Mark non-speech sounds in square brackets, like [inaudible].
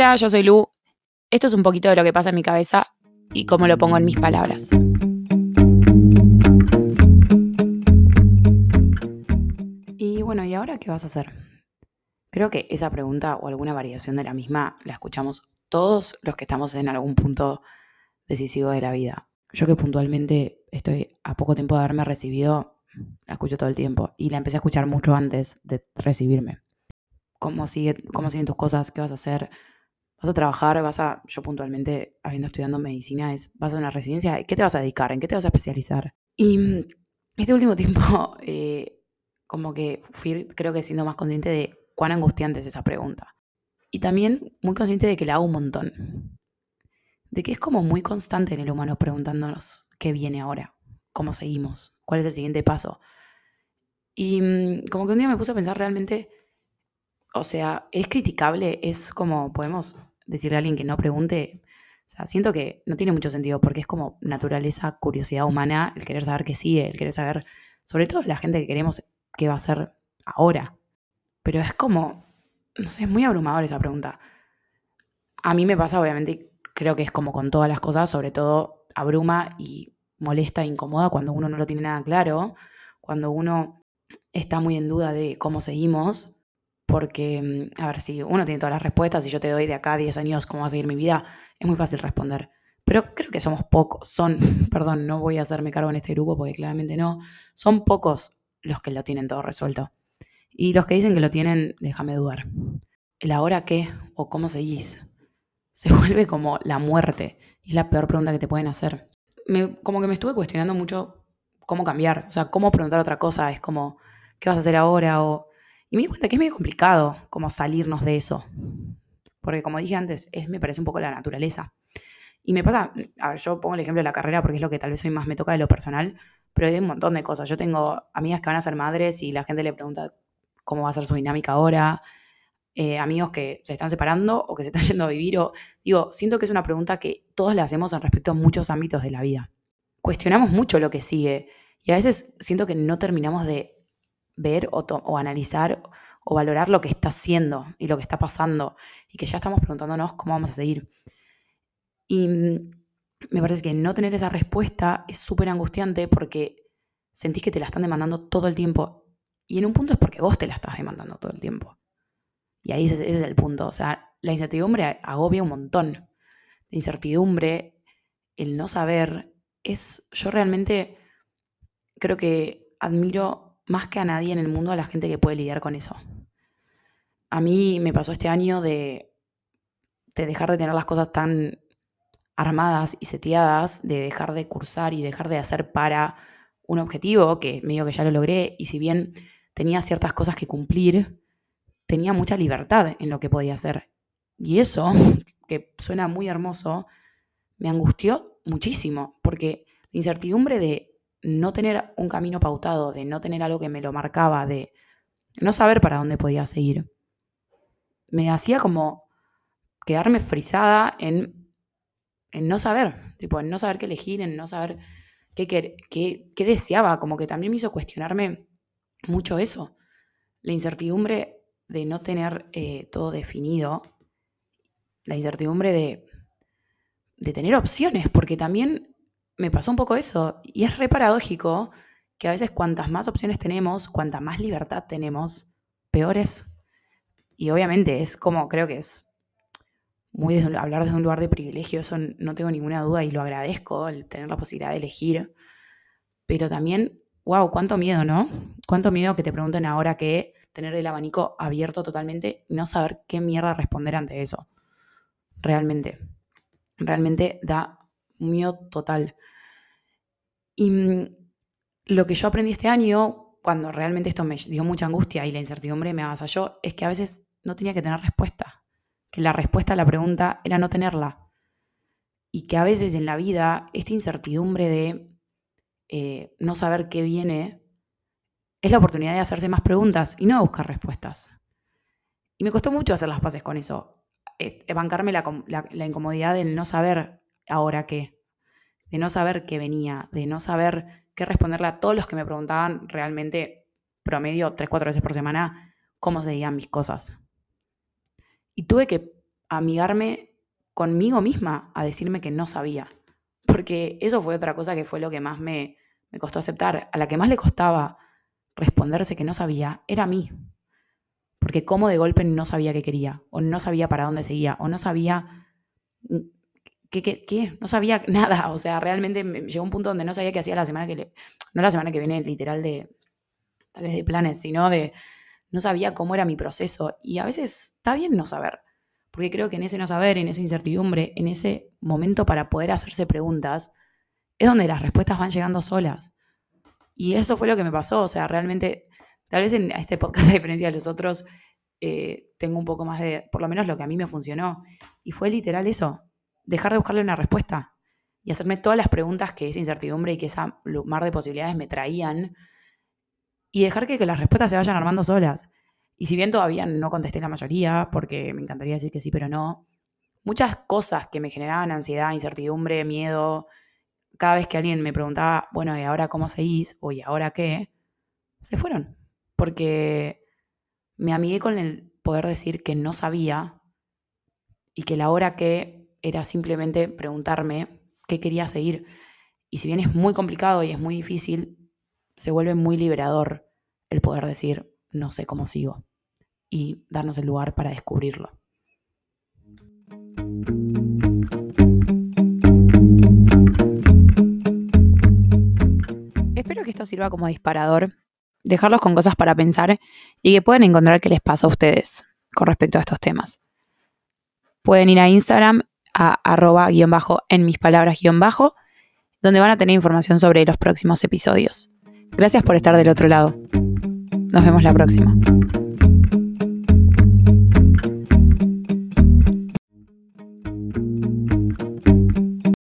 Hola, yo soy Lu. Esto es un poquito de lo que pasa en mi cabeza y cómo lo pongo en mis palabras. Y bueno, ¿y ahora qué vas a hacer? Creo que esa pregunta o alguna variación de la misma la escuchamos todos los que estamos en algún punto decisivo de la vida. Yo que puntualmente estoy a poco tiempo de haberme recibido, la escucho todo el tiempo y la empecé a escuchar mucho antes de recibirme. ¿Cómo, sigue, cómo siguen tus cosas? ¿Qué vas a hacer? ¿Vas a trabajar? ¿Vas a, yo puntualmente, habiendo estudiado medicina, es, ¿vas a una residencia? ¿Qué te vas a dedicar? ¿En qué te vas a especializar? Y mm, este último [laughs] tiempo, eh, como que fui, creo que siendo más consciente de cuán angustiante es esa pregunta. Y también muy consciente de que la hago un montón de que es como muy constante en el humano preguntándonos qué viene ahora, cómo seguimos, cuál es el siguiente paso. Y mm, como que un día me puse a pensar realmente, o sea, es criticable, es como, podemos decirle a alguien que no pregunte, o sea, siento que no tiene mucho sentido porque es como naturaleza, curiosidad humana, el querer saber qué sigue, el querer saber, sobre todo la gente que queremos qué va a ser ahora. Pero es como, no sé, es muy abrumador esa pregunta. A mí me pasa, obviamente, creo que es como con todas las cosas, sobre todo abruma y molesta e incomoda cuando uno no lo tiene nada claro, cuando uno está muy en duda de cómo seguimos, porque, mm, a ver, si uno tiene todas las respuestas y yo te doy de acá 10 años cómo va a seguir mi vida, es muy fácil responder. Pero creo que somos pocos, son, [laughs] perdón, no voy a hacerme cargo en este grupo porque claramente no, son pocos los que lo tienen todo resuelto. Y los que dicen que lo tienen, déjame dudar. ¿El ahora qué? ¿O cómo seguís? se [laughs] vuelve como la muerte. Y es la peor pregunta que te pueden hacer. como que me estuve cuestionando mucho cómo cambiar, o sea, cómo preguntar otra cosa. Es como, ¿qué vas a hacer ahora? O, y me di cuenta que es medio complicado como salirnos de eso. Porque como dije antes, es, me parece un poco la naturaleza. Y me pasa, a ver, yo pongo el ejemplo de la carrera porque es lo que tal vez hoy más me toca de lo personal, pero hay un montón de cosas. Yo tengo amigas que van a ser madres y la gente le pregunta cómo va a ser su dinámica ahora. Eh, amigos que se están separando o que se están [laughs] yendo a vivir. O, digo, siento que es una pregunta que todos le hacemos en respecto a muchos ámbitos de la vida. Cuestionamos mucho lo que sigue y a veces siento que no terminamos de ver o, analizar o valorar lo que está haciendo y lo que está pasando y que ya estamos preguntándonos cómo vamos a seguir. Y mm, me parece que no tener esa respuesta es súper angustiante porque sentís que te la están demandando todo el tiempo. Y en un punto es porque vos te la estás demandando todo el tiempo. Y ahí ese, es el punto. O sea, la incertidumbre agobia un montón. La incertidumbre, el no saber, es. Yo realmente creo que admiro más que a nadie en el mundo a la gente que puede lidiar con eso. A mí me pasó este año de, de dejar de tener las cosas tan armadas y seteadas, de dejar de cursar y dejar de hacer para un objetivo, que medio que ya lo logré, y si bien tenía ciertas cosas que cumplir, tenía mucha libertad en lo que podía hacer. Y eso, [laughs] que suena muy hermoso, me angustió muchísimo, porque la incertidumbre de no tener un camino pautado, de no tener algo que me lo marcaba, de no saber para dónde podía seguir, me hacía como quedarme frisada en, en no saber, tipo, en no saber qué elegir, en no saber qué, qué, qué deseaba, como que también me hizo cuestionarme mucho eso. La incertidumbre de no tener eh, todo definido, la incertidumbre de, de tener opciones, porque también me pasó un poco eso, y es re paradójico que a veces cuantas más opciones tenemos, cuanta más libertad tenemos, peores. Y obviamente es como, creo que es muy hablar desde un lugar de privilegio, eso no tengo ninguna duda y lo agradezco, el tener la posibilidad de elegir. Pero también, wow, cuánto miedo, ¿no? Cuánto miedo que te pregunten ahora que tener el abanico abierto totalmente y no saber qué mierda responder ante eso. Realmente. Realmente da miedo total. Y mm, lo que yo aprendí este año, cuando realmente esto me dio mucha angustia y la incertidumbre me avasalló, es que a veces no tenía que tener respuesta. Que la respuesta a la pregunta era no tenerla. Y que a veces en la vida esta incertidumbre de eh, no saber qué viene es la oportunidad de hacerse más preguntas y no buscar respuestas. Y me costó mucho hacer las paces con eso, eh, bancarme la, la, incomodidad de no saber ahora qué, de no saber qué venía, de no saber qué responderle a todos los que me preguntaban realmente, promedio, tres, cuatro veces por semana, cómo se mis cosas. Y tuve que amigarme conmigo misma a decirme que no sabía. Porque eso fue otra cosa que fue lo que más me, me costó aceptar. A la que más le costaba responderse que no sabía era a mí. Porque como de golpe no sabía qué quería, o no sabía para dónde seguía, o no sabía qué, qué, no sabía [laughs] nada. O sea, realmente me llegó un punto donde no sabía qué hacía la semana que no la semana que viene literal de, tal vez de planes, sino de, no sabía cómo era mi proceso. Y a veces está bien no saber, porque creo que en ese no saber, en esa incertidumbre, en ese momento para poder hacerse preguntas, es donde las respuestas van llegando solas. Y eso fue lo que me pasó, o sea, realmente, tal vez en este podcast, [laughs] a diferencia de los otros, eh, tengo un poco más de, por lo menos lo que a mí me funcionó. Y fue literal eso, dejar de buscarle una respuesta y hacerme todas las preguntas que esa incertidumbre y que esa mar de posibilidades me traían y dejar que, las respuestas se vayan armando solas. Y si bien todavía no contesté la mayoría, porque me encantaría decir que sí, pero no, muchas cosas que me generaban ansiedad, incertidumbre, miedo, cada vez que alguien me preguntaba, bueno, ¿y ahora cómo seguís? o ¿y ahora qué? Se fueron. Porque me amigué con el poder decir que no sabía y que la hora que era simplemente preguntarme qué quería seguir. Y si bien es muy complicado y es muy difícil, se vuelve muy liberador el poder decir, no sé cómo sigo, y darnos el lugar para descubrirlo. Espero que esto sirva como disparador, dejarlos con cosas para pensar y que puedan encontrar qué les pasa a ustedes con respecto a estos temas. Pueden ir a Instagram a arroba guion bajo en mis palabras guion bajo, donde van a tener información sobre los próximos episodios. Gracias por estar del otro lado. Nos vemos la próxima.